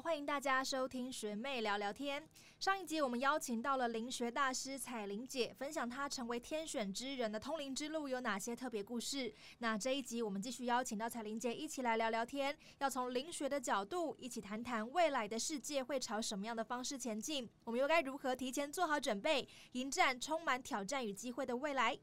欢迎大家收听学妹聊聊天。上一集我们邀请到了灵学大师彩玲姐，分享她成为天选之人的通灵之路有哪些特别故事。那这一集我们继续邀请到彩玲姐一起来聊聊天，要从灵学的角度一起谈谈未来的世界会朝什么样的方式前进，我们又该如何提前做好准备，迎战充满挑战与机会的未来？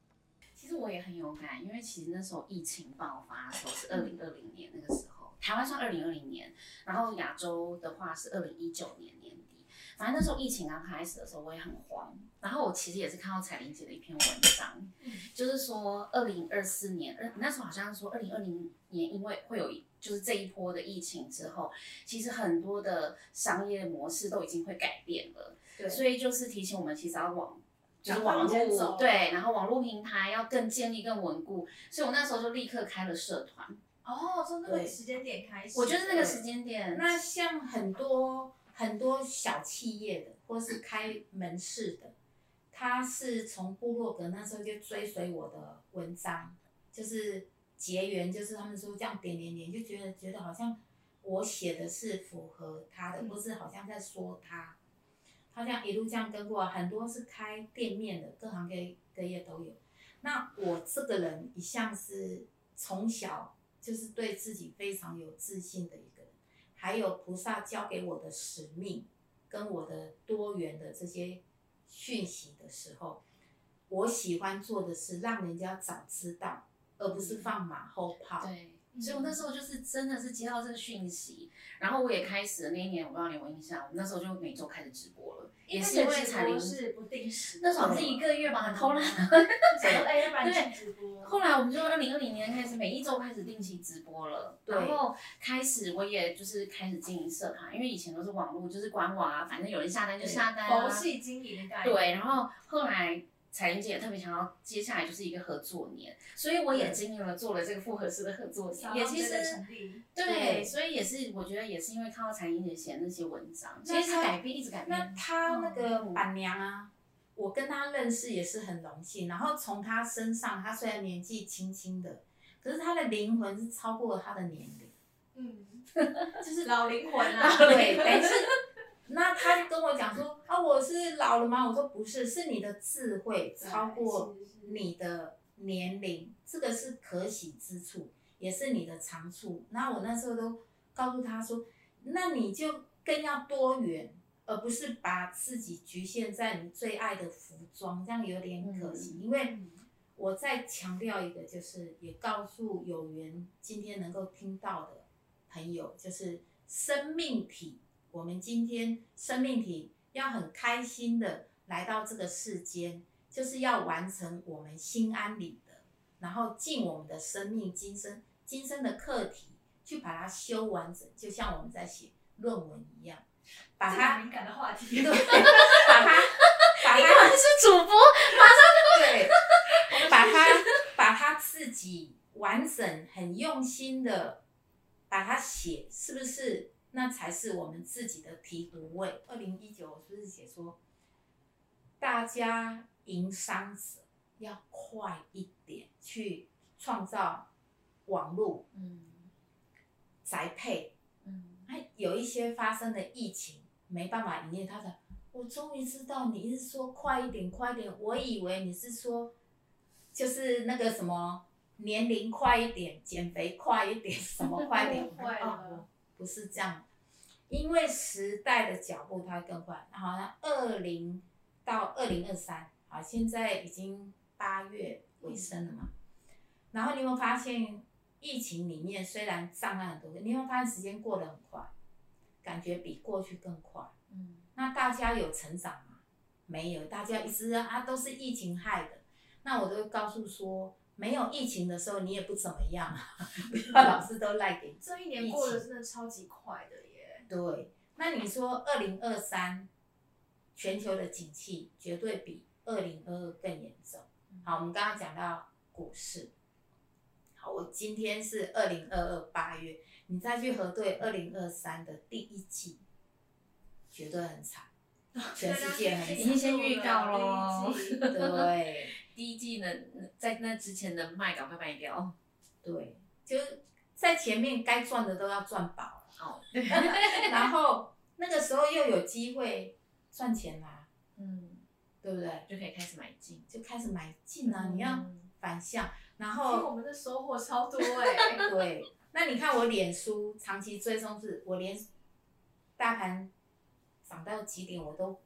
其实我也很有感，因为其实那时候疫情爆发的时候是二零二零年那个时候，台湾算二零二零年，然后亚洲的话是二零一九年年底。反正那时候疫情刚开始的时候，我也很慌。然后我其实也是看到彩玲姐的一篇文章，就是说二零二四年，呃那时候好像说二零二零年，因为会有一就是这一波的疫情之后，其实很多的商业模式都已经会改变了。对所以就是提醒我们，其实要往就是网络对，然后网络平台要更建立、更稳固。所以我那时候就立刻开了社团。哦，从那个时间点开始我觉得那个时间点，那像很多很多小企业的，或是开门市的，他是从部落格那时候就追随我的文章，就是结缘，就是他们说这样点点点，就觉得觉得好像我写的是符合他的，嗯不是好像在说他。他这样一路这样跟过来，很多是开店面的，各行各各业都有。那我这个人一向是从小就是对自己非常有自信的一个人，还有菩萨教给我的使命，跟我的多元的这些讯息的时候，我喜欢做的是让人家早知道，而不是放马后炮。对，所以我那时候就是真的是接到这个讯息，然后我也开始了那一年，我不知道你有没有印象，我那时候就每周开始直播了，也是因为彩铃是不定时那时候是一个月吧，很偷懒。哎，要不然去直播。后来我们就二零二零年开始，每一周开始定期直播了，对然后开始我也就是开始经营社团，因为以前都是网络，就是官网啊，反正有人下单就下单啊，佛系经营的概念。对，然后后来彩玲姐也特别想要，接下来就是一个合作年，所以我也经历了做了这个复合式的合作年，也其实对，对所以也是我觉得也是因为看到彩玲姐写的那些文章，其那她实改变一直改那变。他那个板娘啊，我跟他认识也是很荣幸。然后从他身上，他虽然年纪轻轻的，可是他的灵魂是超过了他的年龄，嗯，就是老灵魂啊。对，等于是。那他就跟我讲说啊，我是老了吗？我说不是，是你的智慧超过你的年龄，这个是可喜之处，也是你的长处。那我那时候都告诉他说，那你就更要多元，而不是把自己局限在你最爱的服装，这样有点可惜。因为我再强调一个，就是也告诉有缘今天能够听到的朋友，就是生命体。我们今天生命体要很开心的来到这个世间，就是要完成我们心安理得，然后尽我们的生命今生今生的课题去把它修完整，就像我们在写论文一样，把它敏感的话题。对，把它把你它果然是主播，马上对，把它把它自己完整、很用心的把它写，是不是？那才是我们自己的醍醐味。二零一九，我是不是写说，大家营商者要快一点去创造网络嗯。宅配，嗯，还有一些发生的疫情没办法营业，他的我终于知道你是说快一点，快一点，我以为你是说就是那个什么年龄快一点，减肥快一点，什么快一点？不是这样，因为时代的脚步它会更快。好像二零到二零二三，好，现在已经八月尾声了嘛。然后你有没有发现，疫情里面虽然障碍很多，你有没有发现时间过得很快，感觉比过去更快？嗯，那大家有成长吗？没有，大家一直啊都是疫情害的。那我都会告诉说，没有疫情的时候你也不怎么样啊，不要老是都赖给这一年过得真的超级快的耶。对，那你说二零二三全球的景气绝对比二零二二更严重。好，我们刚刚讲到股市，好，我今天是二零二二八月，你再去核对二零二三的第一季，绝对很惨，全世界很惨。已经先预告咯对第一季呢，在那之前的卖赶快卖掉。对，就是在前面该赚的都要赚饱了。哦，然后那个时候又有机会赚钱啦，嗯，对不对？就可以开始买进。就开始买进啊，你要嗯反向，然后我们的收获超多哎、对，那你看我脸书长期追踪是，我连大盘涨到几点我都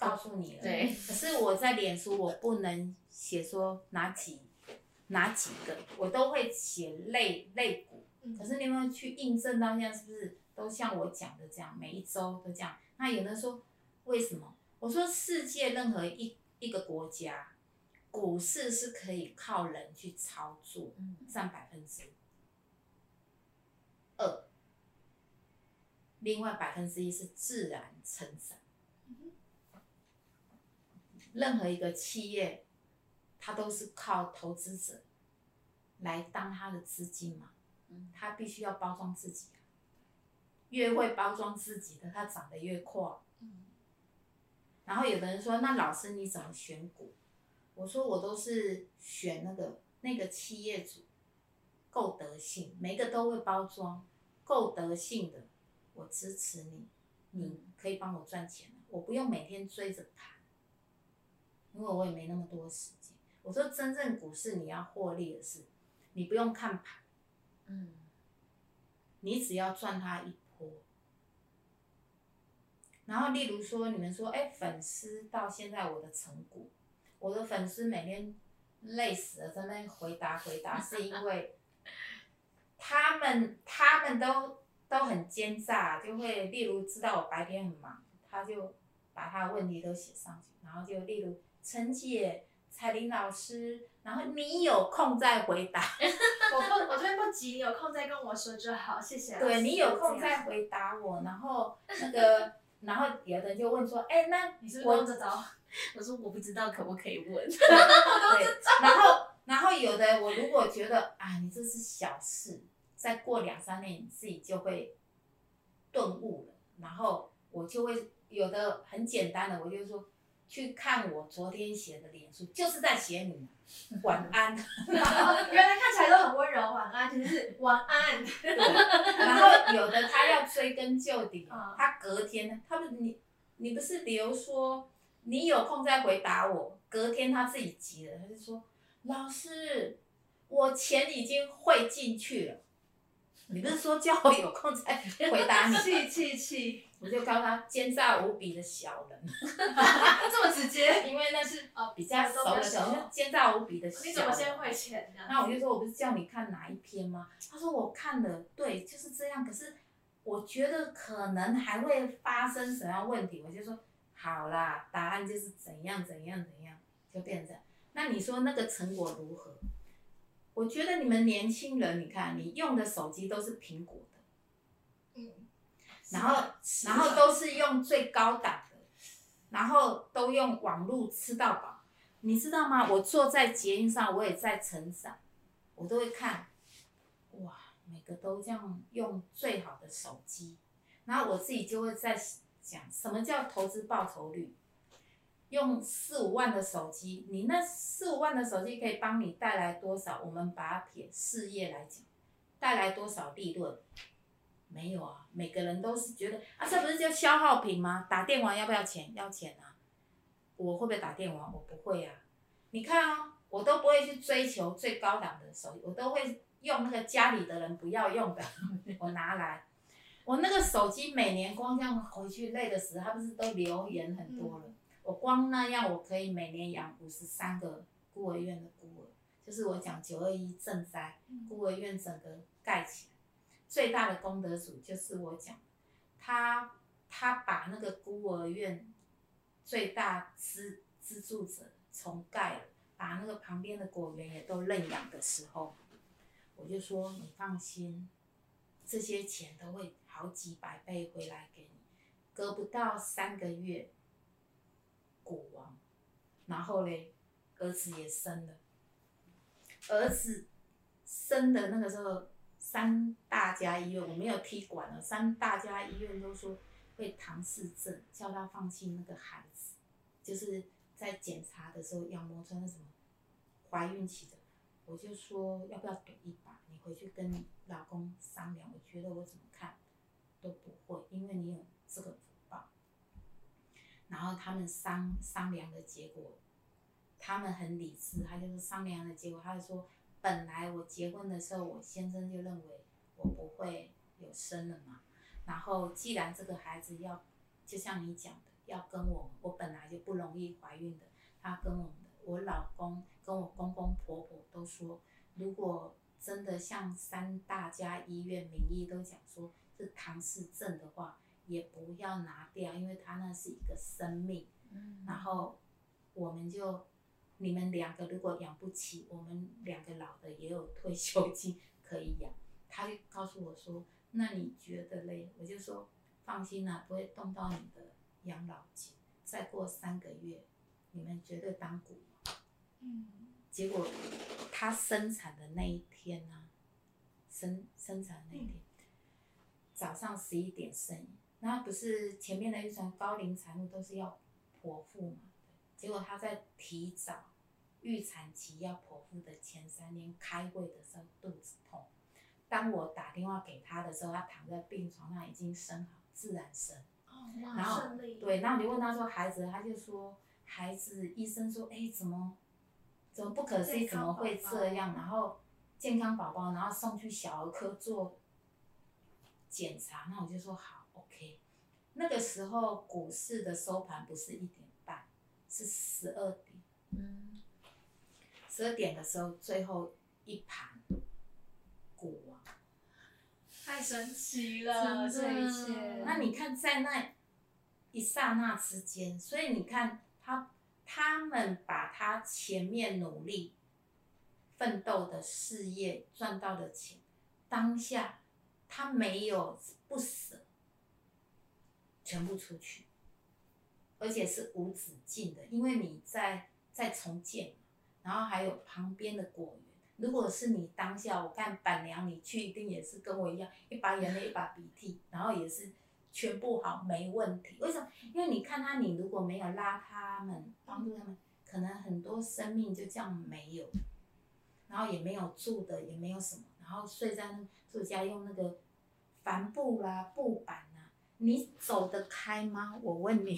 告诉你了。对可是我在脸书我不能写说哪几哪几个，我都会写类类股。嗯可是你有没有去印证到现在是不是都像我讲的这样，每一周都这样？那有人说为什么？我说世界任何一一个国家，股市是可以靠人去操作，嗯占百分之二，另外百分之一是自然成长。任何一个企业，它都是靠投资者来当它的资金嘛，嗯。他必须要包装自己啊，越会包装自己的，它涨得越快。嗯。然后有的人说，那老师你怎么选股？我说我都是选那个那个企业主够德性，每个都会包装，够德性的，我支持你，你可以帮我赚钱我不用每天追着盘，因为我也没那么多时间。我说真正股市你要获利的是，你不用看盘，嗯你只要赚它一波。然后，例如说，你们说，哎，粉丝到现在我的成果，我的粉丝每天累死了，在那回答回答，是因为他们他们都都很奸诈，就会例如知道我白天很忙，他就把他的问题都写上去，然后就例如陈姐、彩玲老师，然后你有空再回答。我不，我这边不急，你有空再跟我说就好，谢谢。对你有空再回答我，然后 那个，然后有的人就问说，哎、那你是不是我用这招？我说我不知道可不可以问。对，然后然后有的我如果觉得啊，你这是小事，再过两三年你自己就会顿悟了，然后我就会有的很简单的，我就说去看我昨天写的脸书，就是在写你晚安。然后原来看起来都很温柔，晚安，其实是晚安。然后有的他要追根究底嗯，他隔天他不你你不是留说你有空再回答我，隔天他自己急了，他就说老师，我钱已经汇进去了，你不是说叫我有空再回答你？气气气，我就告诉他奸诈无比的小人，这么直接。因为那是哦，比较熟的小人，奸诈无比的小人。你怎么先汇钱呢？那我就说，我不是叫你看哪一篇吗？他说我看了，对，就是这样。可是我觉得可能还会发生什么样问题，我就说好啦，答案就是怎样怎样怎样，就变成这样。那你说那个成果如何？我觉得你们年轻人，你看你用的手机都是苹果然后然后都是用最高档的，然后都用网络吃到饱，你知道吗？我坐在捷运上，我也在成长，我都会看，哇，每个都这样用最好的手机，然后我自己就会在想什么叫投资报酬率。用四五万的手机，你那四五万的手机可以帮你带来多少？我们把它撇事业来讲，带来多少利润？没有啊，每个人都是觉得啊，这不是叫消耗品吗？打电玩要不要钱？要钱啊！我会不会打电玩？我不会啊。你看啊、我都不会去追求最高档的手机，我都会用那个家里的人不要用的，我拿来。我那个手机每年光这样回去累的死，他不是都留言很多了？我光那样我可以每年养五十三个孤儿院的孤儿，就是我讲九二一赈灾，孤儿院整个盖起来。最大的功德主就是我讲，他他把那个孤儿院最大资资助者重盖了，把那个旁边的果园也都认养的时候，我就说你放心，这些钱都会好几百倍回来给你，隔不到三个月，国王，然后嘞，儿子也生了，儿子生的那个时候。三大家医院我没有踢馆了，三大家医院都说会唐氏症，叫他放弃那个孩子，就是在检查的时候要摸出那什么怀孕期的，我就说要不要赌一把，你回去跟老公商量，我觉得我怎么看，都不会，因为你有这个福报。然后他们商商量的结果，他们很理智，他就是商量的结果，他就说，本来我结婚的时候，我先生就认为我不会有生了嘛。然后既然这个孩子要，就像你讲的，要跟我，我本来就不容易怀孕的，他跟我们的，我老公跟我公公婆婆都说，如果真的像三大家医院名医都讲说是唐氏症的话，也不要拿掉，因为他那是一个生命。嗯然后我们就你们两个如果养不起，我们两个老的也有退休金可以养。他就告诉我说：“那你觉得嘞？”我就说：“放心啦、不会动到你的养老金。再过三个月，你们绝对当股王。”嗯，结果他生产的那一天呢、生生产那一天，早上十一点生，那不是前面的预算高龄产妇都是要剖腹嘛？结果他在提早预产期要剖腹的前三天开会的时候肚子痛，当我打电话给他的时候，他躺在病床上已经生好，自然生。哦，然，后，对，然后你问他说孩子，他就说孩子，医生说，哎，怎么怎么不可思议，怎么会这样？然后健康宝宝，然后送去小儿科做检查，那我就说好，OK。那个时候股市的收盘不是一点半，是十二点。嗯，十二点的时候，最后一盘股王。太神奇了，这一切。那你看，在那一刹那之间，所以你看他他们把他前面努力奋斗的事业赚到的钱，当下他没有不舍，全部出去，而且是无止境的，因为你在在重建嘛，然后还有旁边的果园。如果是你当下，我看板娘你去一定也是跟我一样，一把眼泪一把鼻涕，然后也是全部好没问题。为什么？因为你看他，你如果没有拉他们，帮助他们，可能很多生命就这样没有，然后也没有住的，也没有什么，然后睡在那住家用那个帆布啦、布板啊，你走得开吗？我问你。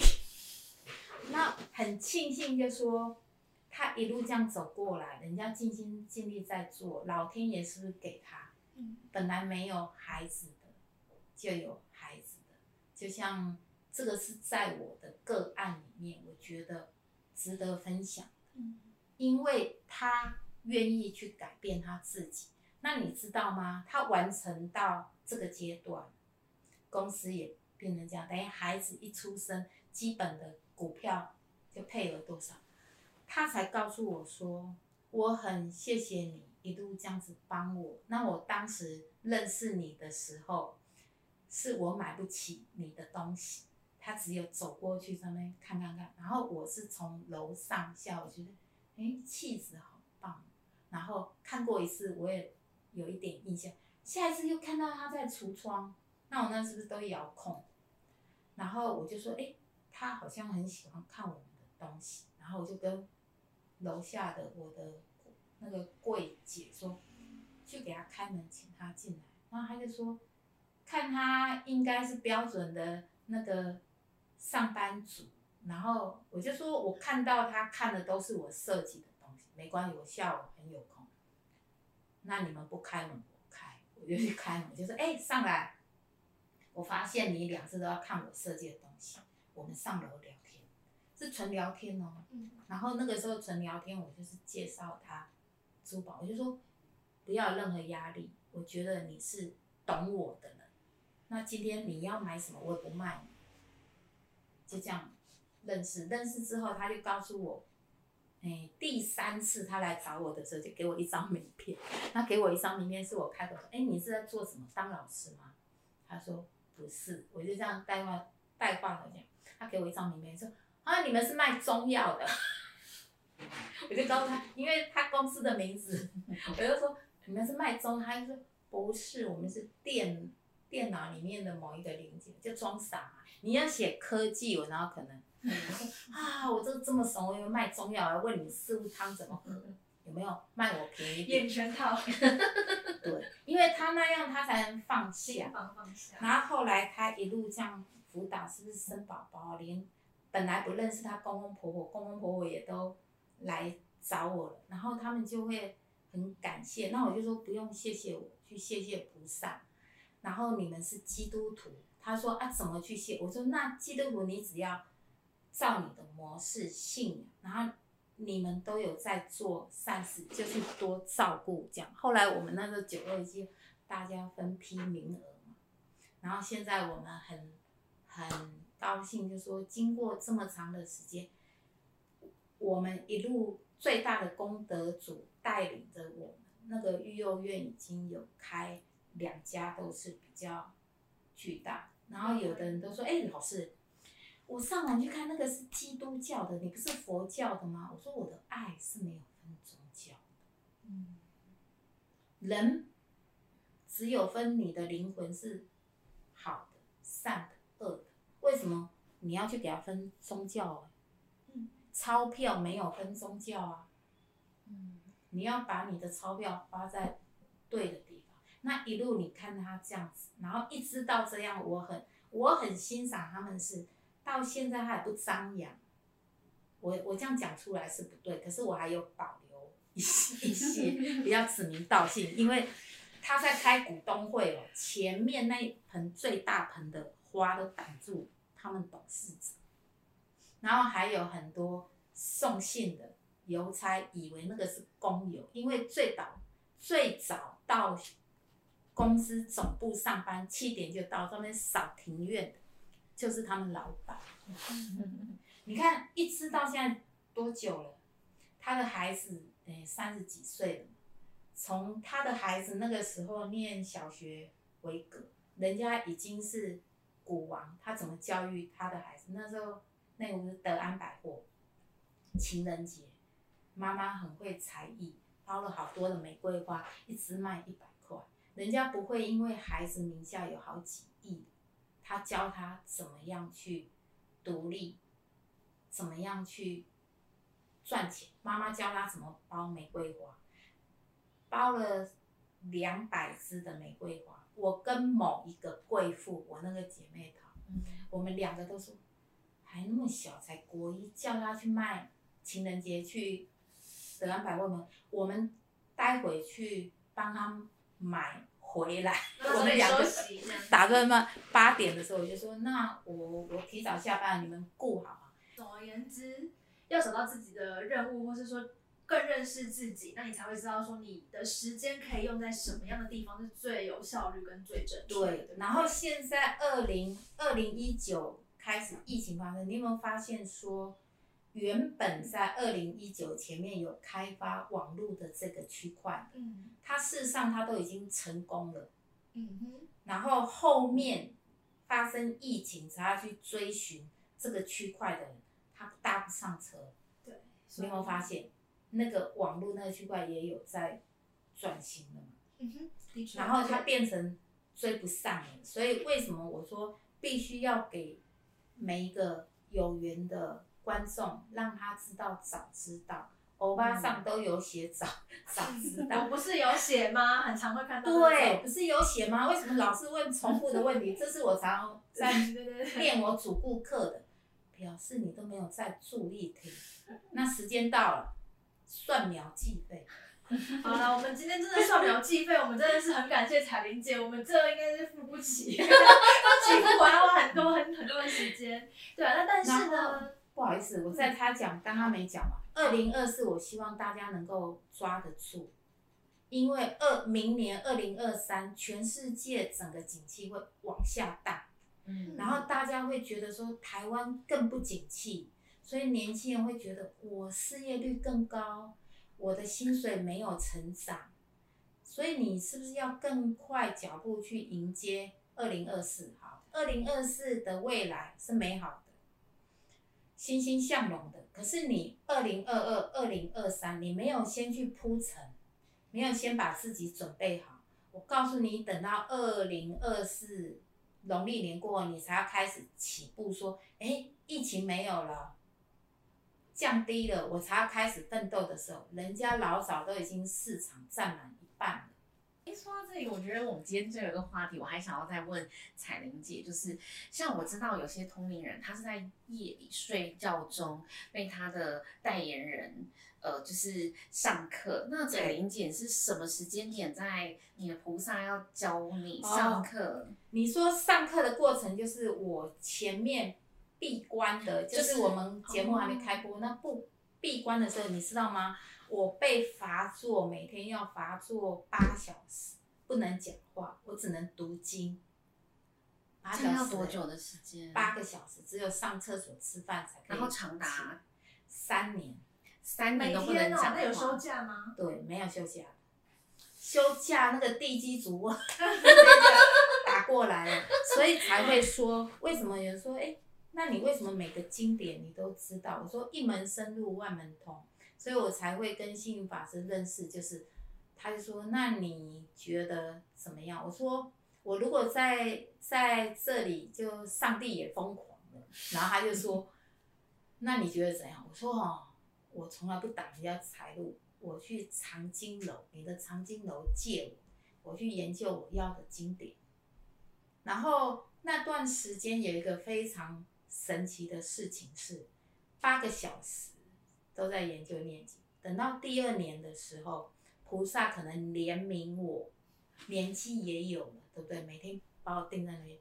那很庆幸，就说他一路这样走过来，人家尽心尽力在做，老天爷是不是给他？嗯本来没有孩子的，就有孩子的，就像这个是在我的个案里面，我觉得值得分享，嗯因为他愿意去改变他自己。那你知道吗？他完成到这个阶段，公司也变成这样，等于孩子一出生，基本的股票就配额多少，他才告诉我说，我很谢谢你一路这样子帮我。那我当时认识你的时候，是我买不起你的东西，他只有走过去上面看看看，然后我是从楼上下，我觉得，哎，气质好棒。然后看过一次，我也有一点印象。下一次又看到他在橱窗，那我那是不是都遥控？然后我就说，哎，他好像很喜欢看我们的东西。然后我就跟楼下的我的那个柜姐说，去给他开门，请他进来。然后他就说，看他应该是标准的那个上班族。然后我就说，我看到他看的都是我设计的东西，没关系，我下午很有空。那你们不开门，我开，我就去开门，就说，哎、上来。我发现你两次都要看我设计的东西，我们上楼聊，是纯聊天哦。嗯然后那个时候纯聊天，我就是介绍他珠宝，我就说不要有任何压力，我觉得你是懂我的人。那今天你要买什么，我也不卖你，就这样认识。认识之后，他就告诉我，哎，第三次他来找我的时候，就给我一张名片。他给我一张名片，是我开口说，哎，你是在做什么？当老师吗？他说不是，我就这样带话带话的讲。他给我一张名片，说啊，你们是卖中药的。我就告诉他，因为他公司的名字，我就说你们是卖中，他就说不是，我们是电电脑里面的某一个零件，就装傻嘛。你要写科技，我然后可能 啊，我这这么怂，我以为卖中药，我要问你四物汤怎么喝，有没有卖我便宜点？眼全套，对，因因为他那样他才能放下。然后后来他一路这样辅导，是不是生宝宝？连本来不认识他公公婆婆，公公婆婆也都来找我了，然后他们就会很感谢。那我就说不用谢谢我，去谢谢菩萨。然后你们是基督徒，他说啊怎么去谢？我说那基督徒你只要照你的模式信仰，然后你们都有在做善事，就是多照顾这样。后来我们那个九二一，大家分批名额嘛，然后现在我们很很高兴，就说经过这么长的时间，我们一路最大的功德主带领着我们，那个育幼院已经有开两家，都是比较巨大。然后有的人都说：“哎、老师，我上网去看那个是基督教的，你不是佛教的吗？”我说：“我的爱是没有分宗教的，嗯人只有分你的灵魂是好的、善。你要去给他分宗教啊？嗯钞票没有分宗教啊，嗯你要把你的钞票花在对的地方。那一路你看他这样子，然后一直到这样，我很我很欣赏他们是到现在还不张扬。我我这样讲出来是不对，可是我还有保留一些一些比较指名道姓，因为他在开股东会哦，前面那一盆最大盆的花都挡住他们董事长，然后还有很多送信的邮差以为那个是工友，因为最早最早到公司总部上班七点就到，上面扫庭院的，就是他们老板。你看，一直到现在多久了？他的孩子诶三十几岁了，从他的孩子那个时候念小学为格，人家已经是股王，他怎么教育他的孩子？那时候那个德安百货，情人节，妈妈很会才艺，包了好多的玫瑰花，一支卖一百块，人家不会因为孩子名下有好几亿，他教他怎么样去独立，怎么样去赚钱。妈妈教他怎么包玫瑰花，包了两百支的玫瑰花。我跟某一个贵妇，我那个姐妹淘，嗯我们两个都说，还那么小，才国一，叫她去卖情人节去德安百货门，我们待会去帮她买回来。我们两个打算嘛八点的时候，我就说，那我我提早下班，你们顾好啊。总而言之，要找到自己的任务，或是说更认识自己，那你才会知道说你的时间可以用在什么样的地方是最有效率跟最正确的。对，然后现在二零二零一九开始疫情发生，你有没有发现说，原本在二零一九前面有开发网络的这个区块，嗯它事实上它都已经成功了，嗯哼，然后后面发生疫情才要去追寻这个区块的人，他搭不上车。对，你有没有发现，那个网络那个区块也有在转型了嘛？嗯哼，的确。然后它变成追不上了，所以为什么我说必须要给每一个有缘的观众，让他知道早知道，欧巴上都有写早 早知道我道。不是有写吗？很常会看到。对，不是有写吗？为什么老是问重复的问题？这是我常 在。练我主顾客的，表示你都没有在注意听。那时间到了，算秒计费。好了，我们今天真的算秒计费，我们真的是很感谢彩玲姐，我们这应该是付不起，都取不完，要花很多很很多的时间。对啊，那但是呢，不好意思，我在他讲，刚刚没讲嘛。二零二四，我希望大家能够抓得住，因为二明年二零二三，全世界整个景气会往下荡，嗯然后大家会觉得说台湾更不景气，所以年轻人会觉得我失业率更高，我的薪水没有成长，所以你是不是要更快脚步去迎接二零二四？好，二零二四的未来是美好的，欣欣向荣的。可是你二零二二、二零二三，你没有先去铺陈，没有先把自己准备好。我告诉你，等到二零二四农历年过后，你才要开始起步，说，哎，疫情没有了，降低了，我才要开始奋斗的时候，人家老早都已经市场占满一半了。哎，说到这里，我觉得我们今天最后一个话题，我还想要再问彩玲姐，就是像我知道有些通灵人，他是在夜里睡觉中被他的代言人。呃，就是上课。那彩玲姐是什么时间点在你的菩萨要教你上课？你说上课的过程就是我前面闭关的，就是我们节目还没开播，那不闭关的时候，你知道吗？我被罚坐，每天要罚坐八小时，不能讲话，我只能读经。八小时要多久的时间？八个小时，只有上厕所、吃饭才可以。然后长达三年。三年都不能讲那有休假吗？对，没有休假。休假那个地基组 打过来了，所以才会说为什么有人说哎，那你为什么每个经典你都知道？我说一门深入万门通，所以我才会跟幸运法师认识。就是他就说那你觉得怎么样？我说我如果在在这里，就上帝也疯狂了。然后他就说 那你觉得怎样？我说哦。我从来不挡人家财路，我去藏经楼，你的藏经楼借我，我去研究我要的经典。然后那段时间有一个非常神奇的事情是，八个小时都在研究念经。等到第二年的时候，菩萨可能怜悯我，年纪也有了，对不对？每天把我定在那边，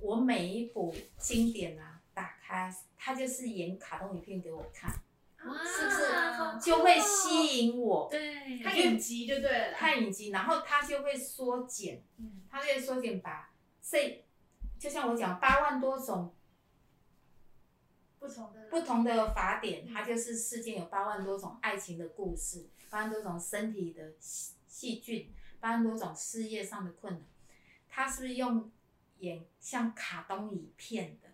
我每一部经典啊打开，他就是演卡通影片给我看。是不是就会吸引我？对，看影集就对了。看影集，然后它就会缩减，它就会缩减把这，就像我讲八万多种不同的不同的法典，它就是世间有八万多种爱情的故事，八万多种身体的细细菌，八万多种事业上的困难，它是不是用演像卡通影片的？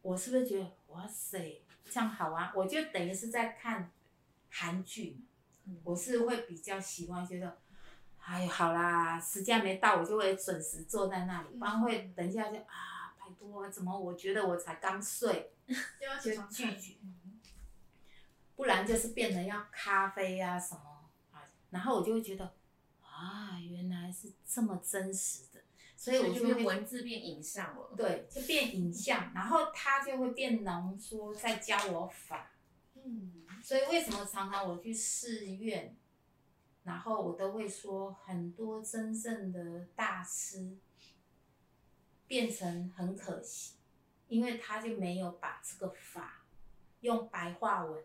我是不是觉得哇塞？这样好玩，我就等于是在看韩剧，我是会比较喜欢，觉得，哎，好啦，时间没到，我就会准时坐在那里，不然会等一下就啊，拜托，怎么我觉得我才刚睡，就拒绝，不然就是变成要咖啡啊什么啊，然后我就会觉得，啊，原来是这么真实的。所以我就变文字变影像了，对，就变影像，然后他就会变浓缩，再教我法。嗯，所以为什么常常我去寺院，然后我都会说，很多真正的大师变成很可惜，因为他就没有把这个法用白话文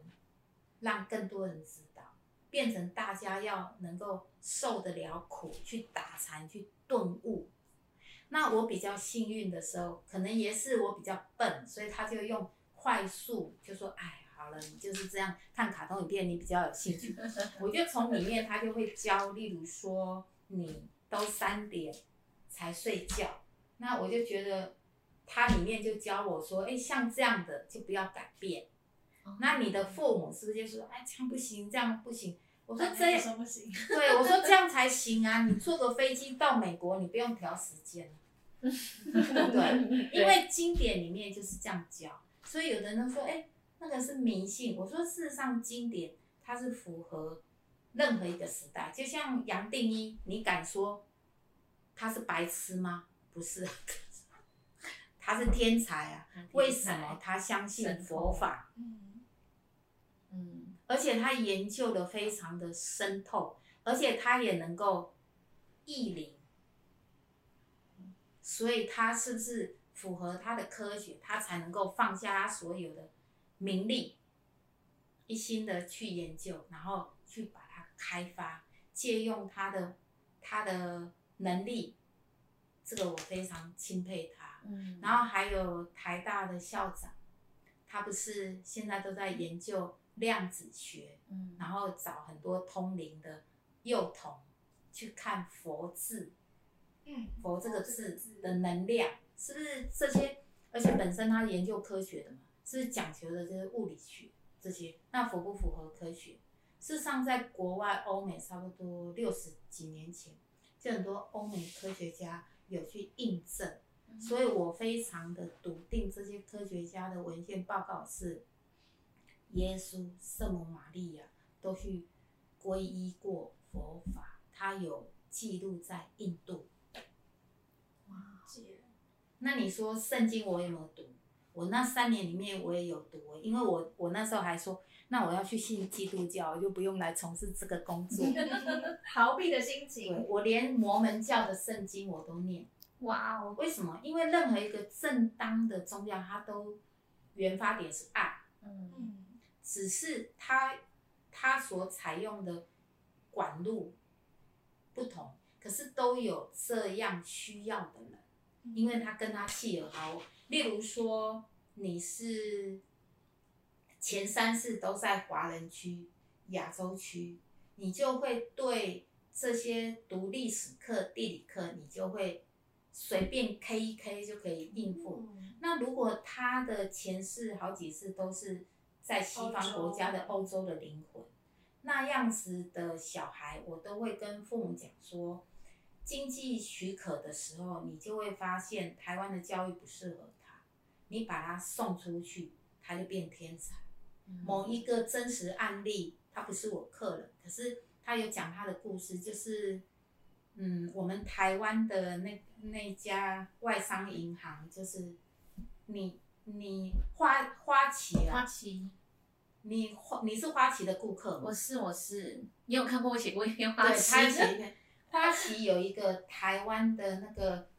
让更多人知道，变成大家要能够受得了苦，去打禅，去顿悟。那我比较幸运的时候，可能也是我比较笨，所以他就用快速就说：“哎，好了，你就是这样看卡通影片，你比较有兴趣。”我就从里面他就会教，例如说你都三点才睡觉，那我就觉得他里面就教我说：“哎，像这样的就不要改变。”那你的父母是不是就说：“哎，这样不行，这样不行？”我说：“这样不行。”对，我说这样才行啊！你坐个飞机到美国，你不用调时间。对，因为经典里面就是这样教，所以有的人说，哎，那个是迷信。我说，事实上经典它是符合任何一个时代。就像杨定一，你敢说他是白痴吗？不是，他是天才啊！为什么他相信佛法？嗯嗯，而且他研究的非常的深透，而且他也能够意灵。所以他是不是符合他的科学，他才能够放下他所有的名利，一心的去研究，然后去把它开发，借用他的他的能力，这个我非常钦佩他。嗯。然后还有台大的校长，他不是现在都在研究量子学，嗯，然后找很多通灵的幼童去看佛字。嗯佛这个字的能量是不是这些？而且本身他研究科学的嘛，是不是讲求的就是物理学这些？那符不符合科学？事实上，在国外欧美差不多六十几年前，就很多欧美科学家有去印证，所以我非常的笃定这些科学家的文献报告是耶稣、圣母玛利亚都去皈依过佛法，他有。记录在印度。哇，那你说圣经我有没有读？我那三年里面我也有读，因为我我那时候还说，那我要去信基督教，我就不用来从事这个工作。逃避的心对情，我连摩门教的圣经我都念。哇哦，为什么？因为任何一个正当的宗教，它都原发点是爱，嗯嗯，只是它它所采用的管路不同，可是都有这样需要的人。因为他跟他契合好。例如说，你是前三次都在华人区、亚洲区，你就会对这些读历史课、地理课，你就会随便 K 一 K 就可以应付。那如果他的前世好几次都是在西方国家的欧洲的灵魂，那样子的小孩，我都会跟父母讲说，经济许可的时候，你就会发现台湾的教育不适合他，你把他送出去，他就变天才。某一个真实案例，他不是我客人，可是他有讲他的故事，就是，嗯，我们台湾的那那家外商银行，就是你你花花旗啊花啊，旗，你花你是花旗的顾客吗？我？是我是，你有看过我写过一篇花对，旗？花旗有一个台湾的那个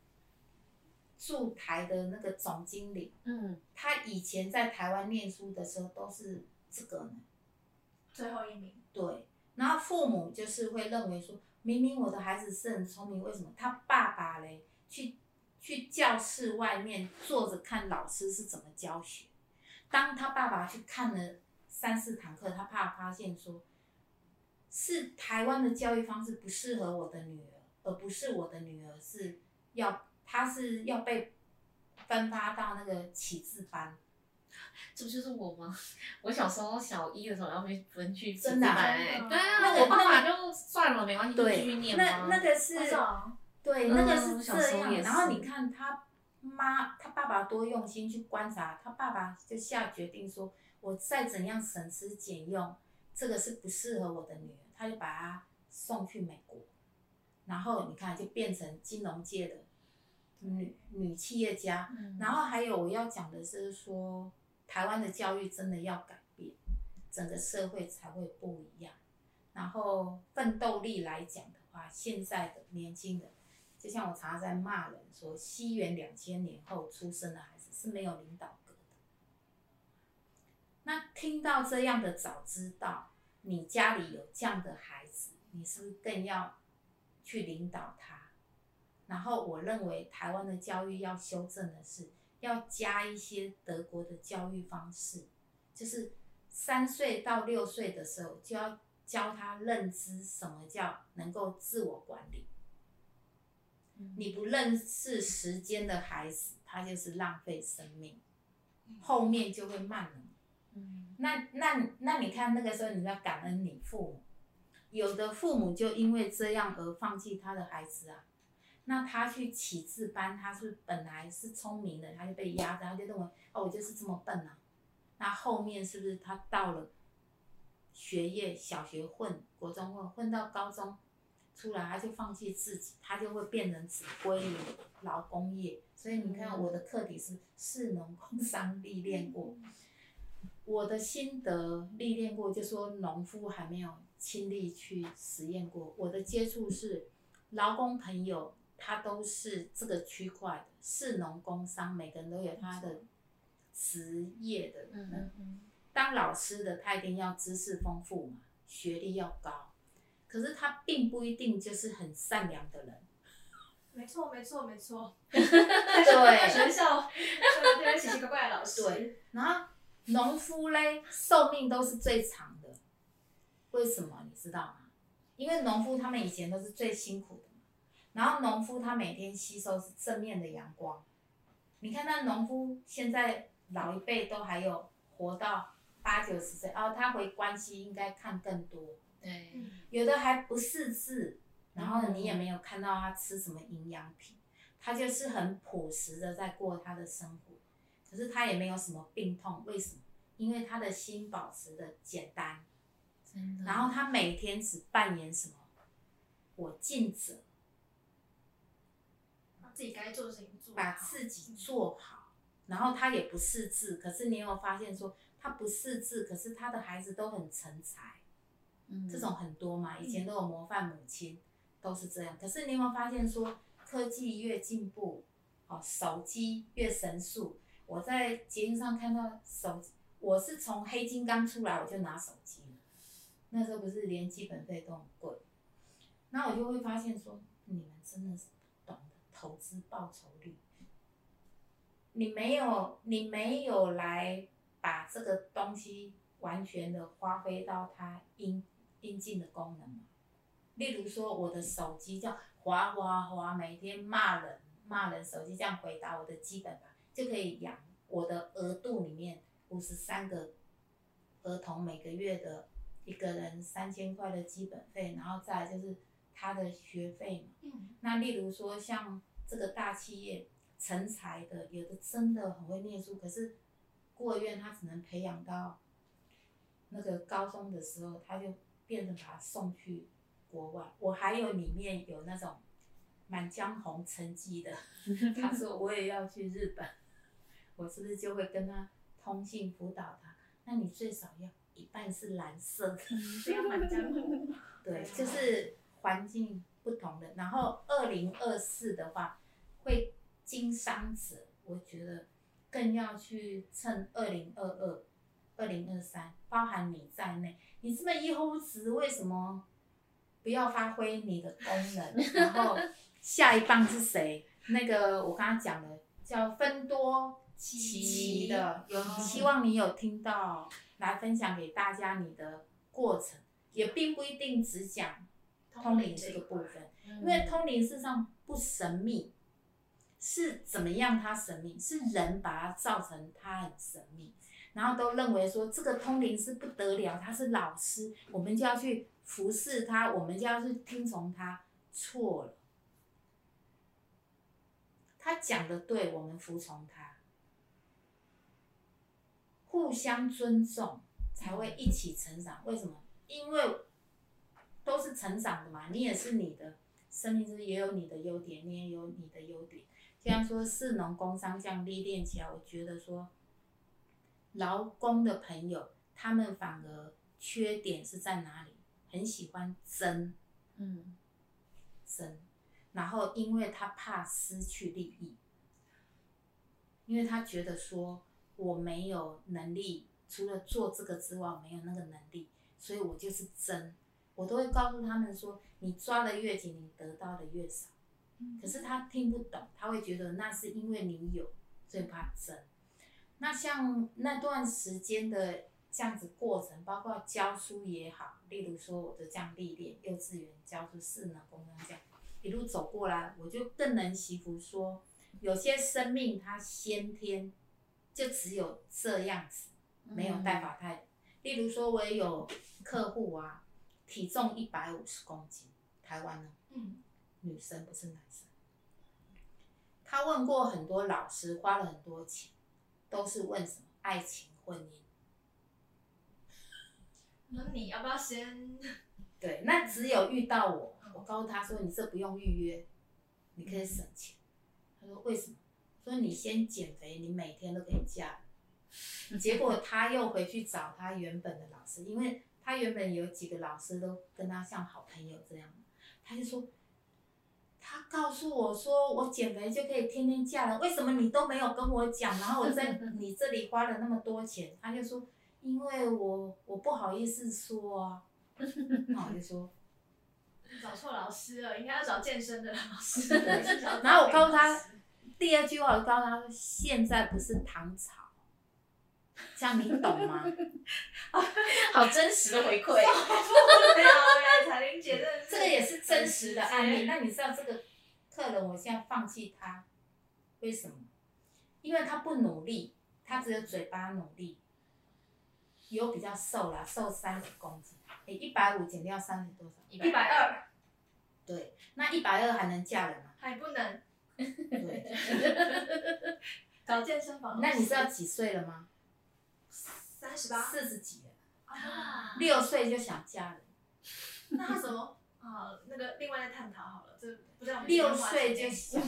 驻台的那个总经理，嗯，他以前在台湾念书的时候都是这个呢。最后一名，对，然后父母就是会认为说，明明我的孩子是很聪明，为什么他爸爸嘞去去教室外面坐着看老师是怎么教学？当他爸爸去看了三四堂课，他怕发现说，是台湾的教育方式不适合我的女儿，而不是我的女儿是要，她是要被分发到那个启智班。这不就是我吗？我小时候小一的时候要被分去真的啊班哎、对啊，那个我爸爸就算了，没关系，就继续对，念吗？那那个是。哦对，嗯那个是我小时这样。候然后你看他妈，他爸爸多用心去观察，他爸爸就下决定说，我再怎样省吃俭用，这个是不适合我的女儿，他就把她送去美国。然后你看，就变成金融界的女女企业家。嗯然后还有我要讲的是说，台湾的教育真的要改变，整个社会才会不一样。然后奋斗力来讲的话，现在的年轻人，就像我常常在骂人说，西元两千年后出生的孩子是没有领导格的。那听到这样的，早知道你家里有这样的孩子，你是不是更要去领导他？然后我认为台湾的教育要修正的是，要加一些德国的教育方式，就是三岁到六岁的时候就要教他认知什么叫能够自我管理。你不认识时间的孩子，他就是浪费生命，后面就会慢了。嗯那那那你看那个时候，你要感恩你父母，有的父母就因为这样而放弃他的孩子啊。那他去启智班，他是本来是聪明的，他就被压着，他就认为哦，我就是这么笨啊。那后面是不是他到了学业，小学混，国中混，混到高中出来，他就放弃自己，他就会变成只归于劳工业。所以你看我的课题是士农工商历练过。我的心得历练过，就说农夫还没有亲力去实验过。我的接触是劳工朋友，他都是这个区块的，市农工商，每个人都有他的职业的。嗯嗯嗯，当老师的他一定要知识丰富嘛，学历要高，可是他并不一定就是很善良的人。没错，没错，没错。对学校这边奇奇怪怪的老师，对，然后农夫嘞，寿命都是最长的，为什么你知道吗？因为农夫他们以前都是最辛苦的嘛，然后农夫他每天吸收是正面的阳光，你看那农夫现在老一辈都还有活到八九十岁，哦，他回关西应该看更多，对，嗯，有的还不识字，然后你也没有看到他吃什么营养品，他就是很朴实的在过他的生活，可是他也没有什么病痛，为什么？因为他的心保持的简单，真的。然后他每天只扮演什么？我尽责，把自己该做的事情做，把自己做好，然后他也不识字，可是你有没有发现说他不识字，可是他的孩子都很成才，嗯。这种很多嘛，以前都有模范母亲，都是这样。可是你有没有发现说，科技越进步，哦，手机越神速。我在捷运上看到手，我是从黑金刚出来我就拿手机了，那时候不是连基本费都很贵，那我就会发现说，你们真的是投资报酬率。你没有，你没有来把这个东西完全的发挥到它应应尽的功能？例如说，我的手机叫滑滑滑，每天骂人骂人，手机这样回答我的基本吧，就可以养我的额度里面五十三个儿童每个月的一个人三千块的基本费，然后再就是他的学费嘛。嗯，那例如说像这个大企业成才的，有的真的很会念书，可是孤儿院他只能培养到那个高中的时候，他就变成把他送去国外。我还有里面有那种《满江红》成绩的，他说我也要去日本，我是不是就会跟他通信辅导他？那你最少要一半是蓝色的。不要满江红。对，就是环境不同的。然后二零二四的话，会经商者，我觉得更要去趁二零二二、二零二三，包含你在内，你这么一猴子，为什么不要发挥你的功能？然后下一棒是谁？那个我刚刚讲的叫分多奇的，有希望你有听到，来分享给大家你的过程，也并不一定只讲通灵这个部分，因为通灵事实上不神秘，是怎么样它神秘？是人把它造成它很神秘，然后都认为说这个通灵是不得了，他是老师，我们就要去服侍他，我们就要去听从他，错了。他讲的对，我们服从他，互相尊重才会一起成长。为什么？因为都是成长的嘛，你也是你的生命是也有你的优点，你也有你的优点。这样说，士农工商这样历练起来，我觉得说，劳工的朋友他们反而缺点是在哪里？很喜欢争嗯争，然后因为他怕失去利益，因为他觉得说我没有能力，除了做这个之外，我没有那个能力，所以我就是争。我都会告诉他们说，你抓的越紧，你得到的越少。可是他听不懂，他会觉得那是因为你有，所以怕争。那像那段时间的这样子过程，包括教书也好，例如说我的这样历练，幼稚园教书、四能功能这样一路走过来，我就更能祈福说，有些生命它先天就只有这样子，没有带法太。例如说，我也有客户啊，体重一百五十公斤，台湾呢，嗯，女生不是男生。他问过很多老师，花了很多钱，都是问什么爱情、婚姻。那你要不要先？对，那只有遇到我，我告诉他说你这不用预约，你可以省钱。他说为什么？说你先减肥，你每天都可以嫁人。结果他又回去找他原本的老师，因为他原本有几个老师都跟他像好朋友这样，他就说，他告诉我说我减肥就可以天天嫁人，为什么你都没有跟我讲？然后我在 你这里花了那么多钱，他就说，因为我我不好意思说啊。那我就说，找错老师了，应该要找健身的老师。然后我告诉他，第二句话我告诉他，现在不是唐朝，这样你懂吗？好真实的回馈。对啊，彩玲姐真的这个也是真实的案例。那你知道这个客人，我现在放弃他，为什么？因为他不努力，他只有嘴巴努力，有比较瘦啦，瘦三十公斤，诶，一百五减掉三十多少？一百二，对，那一百二还能嫁人吗？还不能对，找健身房。那你知道几岁了吗？三十八四十几了，啊？六岁就想嫁人。那他怎么？啊，那个另外再探讨好了，这不在我们六岁就想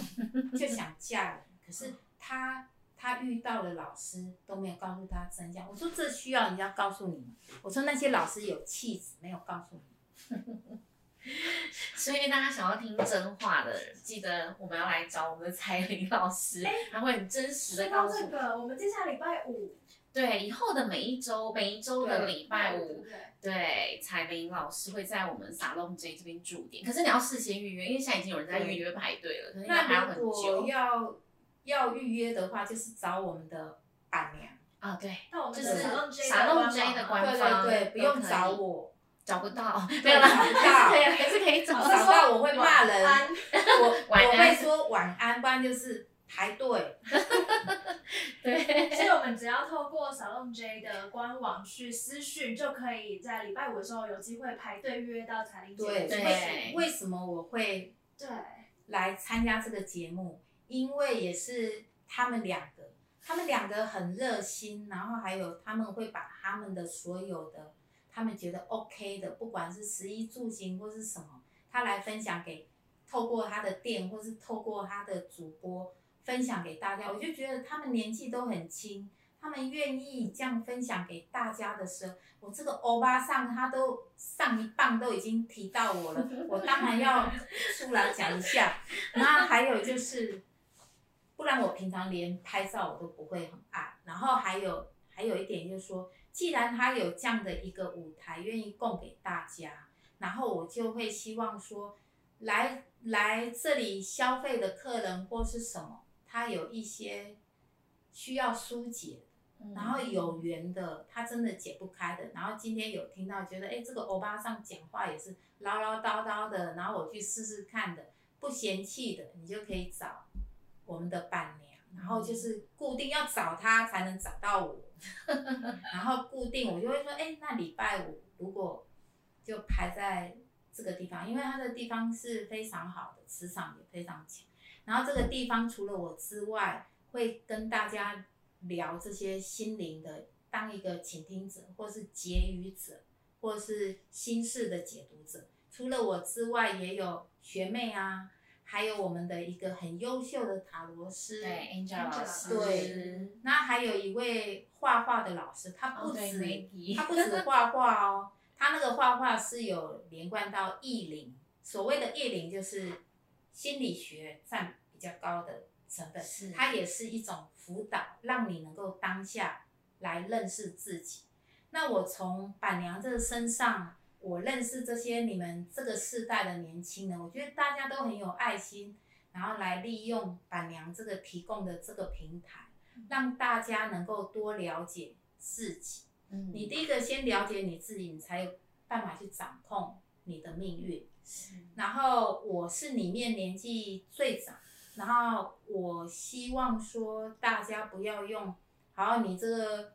就想嫁人，可是他他遇到的老师都没有告诉他真相。我说这需要人家告诉你吗？我说那些老师有气质，没有告诉你。所以大家想要听真话的，记得我们要来找我们的彩玲老师，他会很真实的说告诉到这个，我们接下来礼拜五，对，以后的每一周，每一周的礼拜五，对彩玲老师会在我们沙龙 J 这边驻点，可是你要事先预约，因为现在已经有人在预约排队了，可能要还要很那如果久要要预约的话，就是找我们的板娘。啊。对，那我们就是沙龙 J 沙龙的 J 的官方对对对，不用找我，找不到，对没有啦，找不到还是可以，还是可以找找到。到我会骂人，我我会说晚安，不然就是排队。对，所以我们只要透过 Salon J 的官网去私讯，就可以在礼拜五的时候有机会排队预约到彩玲姐对，的对为为什么我会对。来参加这个节目？因为也是他们两个，他们两个很热心，然后还有他们会把他们的所有的他们觉得 OK 的，不管是食衣住行或是什么，他来分享给，透过他的店或是透过他的主播分享给大家，我就觉得他们年纪都很轻。他们愿意这样分享给大家的时候，我这个欧巴桑他都上一棒都已经提到我了，我当然要出来讲一下。那还有就是，不然我平常连拍照我都不会很爱。然后还有还有一点就是说，既然他有这样的一个舞台，愿意供给大家，然后我就会希望说，来来这里消费的客人或是什么，他有一些需要疏解。然后有缘的，他真的解不开的。然后今天有听到，觉得哎，这个欧巴桑讲话也是唠唠叨叨的，然后我去试试看的，不嫌弃的，你就可以找我们的伴娘。然后就是固定要找他才能找到我，然后固定我就会说，哎，那礼拜五如果就排在这个地方，因为它的地方是非常好的，磁场也非常强。然后这个地方除了我之外，会跟大家。聊这些心灵的，当一个倾听者，或是结语者，或是心事的解读者。除了我之外，也有学妹啊，还有我们的一个很优秀的塔罗师，对，Angel 老师，对，那还有一位画画的老师，他不止、他不止 画画哦，他那个画画是有连贯到意灵。所谓的意灵就是心理学占比较高的成分是，它也是一种辅导，让你能够当下来认识自己。那我从板娘这个身上，我认识这些你们这个世代的年轻人，我觉得大家都很有爱心，然后来利用板娘这个提供的这个平台，让大家能够多了解自己。嗯你第一个先了解你自己，你才有办法去掌控你的命运。然后我是里面年纪最长，然后我希望说大家不要用，好你这个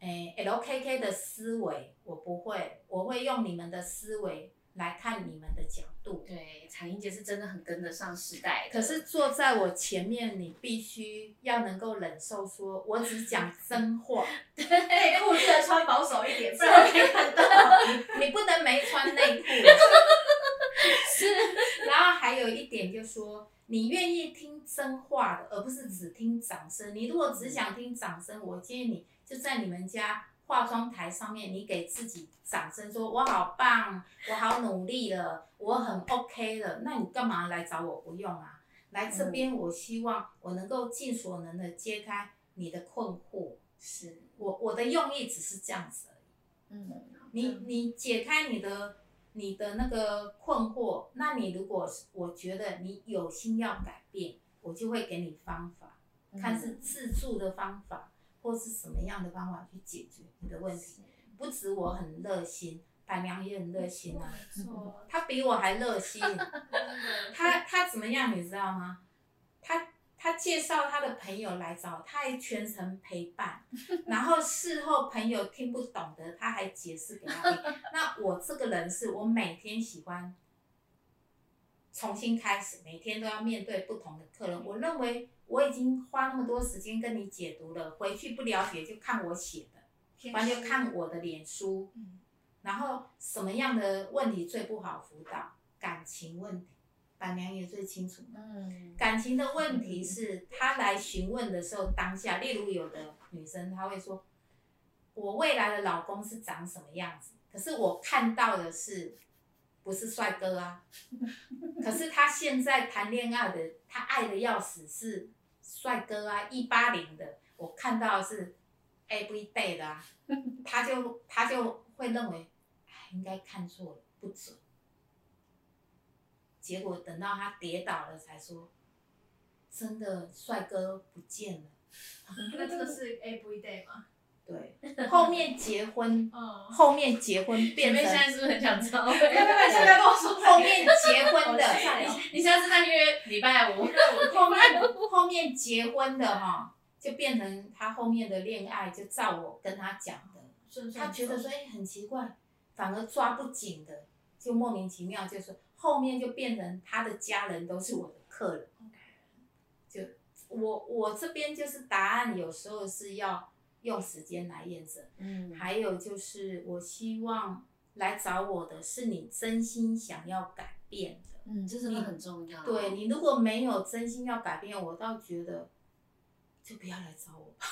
诶 LKK 的思维，我不会，我会用你们的思维来看你们的角度。对，彩英姐是真的很跟得上时代。可是坐在我前面，你必须要能够忍受说，我只讲真话，内裤记得穿保守一点，不然可以看到。你 你不能没穿内裤。是，然后还有一点就是说，你愿意听真话的，而不是只听掌声。你如果只想听掌声，我建议你就在你们家化妆台上面，你给自己掌声，说我好棒，我好努力了，我很 OK 了。那你干嘛来找我？不用啊，来这边，我希望我能够尽所能的揭开你的困惑。是，我我的用意只是这样子而已。嗯，你你解开你的你的那个困惑，那你如果是我觉得你有心要改变，我就会给你方法，看是自助的方法，或是什么样的方法去解决你的问题。不止我很热心，板娘也很热心啊，没错，她比我还热心。他他怎么样，你知道吗？他他介绍他的朋友来找，他还全程陪伴，然后事后朋友听不懂的，他还解释给他听。那我这个人是我每天喜欢重新开始，每天都要面对不同的客人。我认为我已经花那么多时间跟你解读了，回去不了解就看我写的，完就看我的脸书，嗯。然后什么样的问题最不好辅导，感情问题，板娘也最清楚。嗯，感情的问题是，她来询问的时候，当下，例如有的女生她会说，我未来的老公是长什么样子？可是我看到的是，不是帅哥啊。可是他现在谈恋爱的，他爱的要死是帅哥啊，一八零的，我看到的是 every day 的啊，他就他就会认为，哎，应该看错了，不准。结果等到他跌倒了，才说，真的帅哥不见了。那这个是 every day 吗？对，后面结婚，嗯，后面结婚变成妹现在是不是很想知道？后面结婚的，下聊 你下次再约礼拜五。后面后面结婚的哈，就变成他后面的恋爱，就照我跟他讲的，顺顺他觉得说哎、很奇怪，反而抓不紧的，就莫名其妙，就是后面就变成他的家人都是我的客人。就我我这边就是答案，有时候是要用时间来验证。嗯，还有就是，我希望来找我的是你真心想要改变的。嗯，这真的很重要。对你如果没有真心要改变，我倒觉得就不要来找我吧。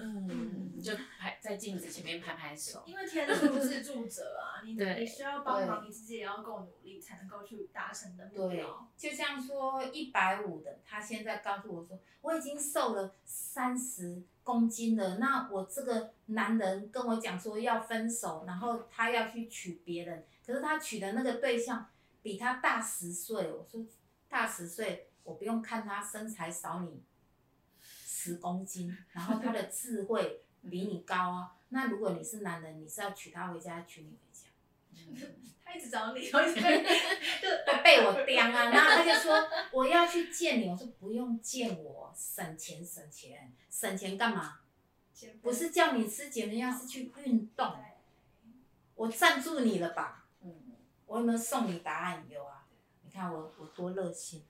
嗯，你就拍在镜子前面拍拍手。因为天助自助者啊，你对你需要帮忙，你自己也要够努力，才能够去达成的目对标。，就像说一百五的，他现在告诉我说我已经瘦了三十公斤了，那我这个男人跟我讲说要分手，然后他要去娶别人，可是他娶的那个对象比他大十岁，我说大十岁，我不用看他身材少你十公斤，然后他的 智慧比你高啊，那如果你是男人，你是要娶她回家，娶你回家？他一直找你，我一直就都被我刁啊，然后他就说我要去见你，我说不用见我，省钱省钱，省钱干嘛？不是叫你吃减肥药，是去运动。我赞助你了吧？嗯，我有没有送你答案？有啊，你看我我多热心。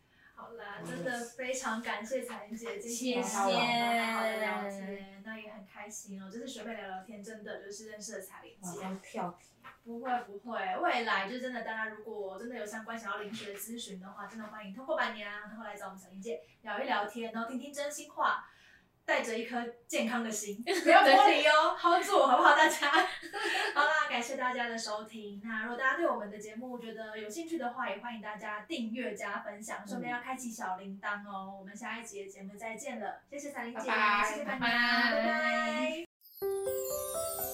好啦，真的非常感谢彩玲姐今谢天谢好的聊天，那也很开心哦。就是学妹聊聊天，真的就是认识了彩玲姐。不会不会，未来就真的大家如果真的有相关想要灵学咨询的话，真的欢迎通过板娘，然后来找我们彩玲姐聊一聊天，然后听听真心话，带着一颗健康的心，不要玻璃哦，hold 住好不好？大家，好啦，感谢大家的收听。那如果大家对我们的节目觉得有兴趣的话，也欢迎大家订阅加分享，顺便要开启小铃铛哦。我们下一集的节目再见了，谢谢彩玲姐，拜拜谢谢板娘，拜拜拜拜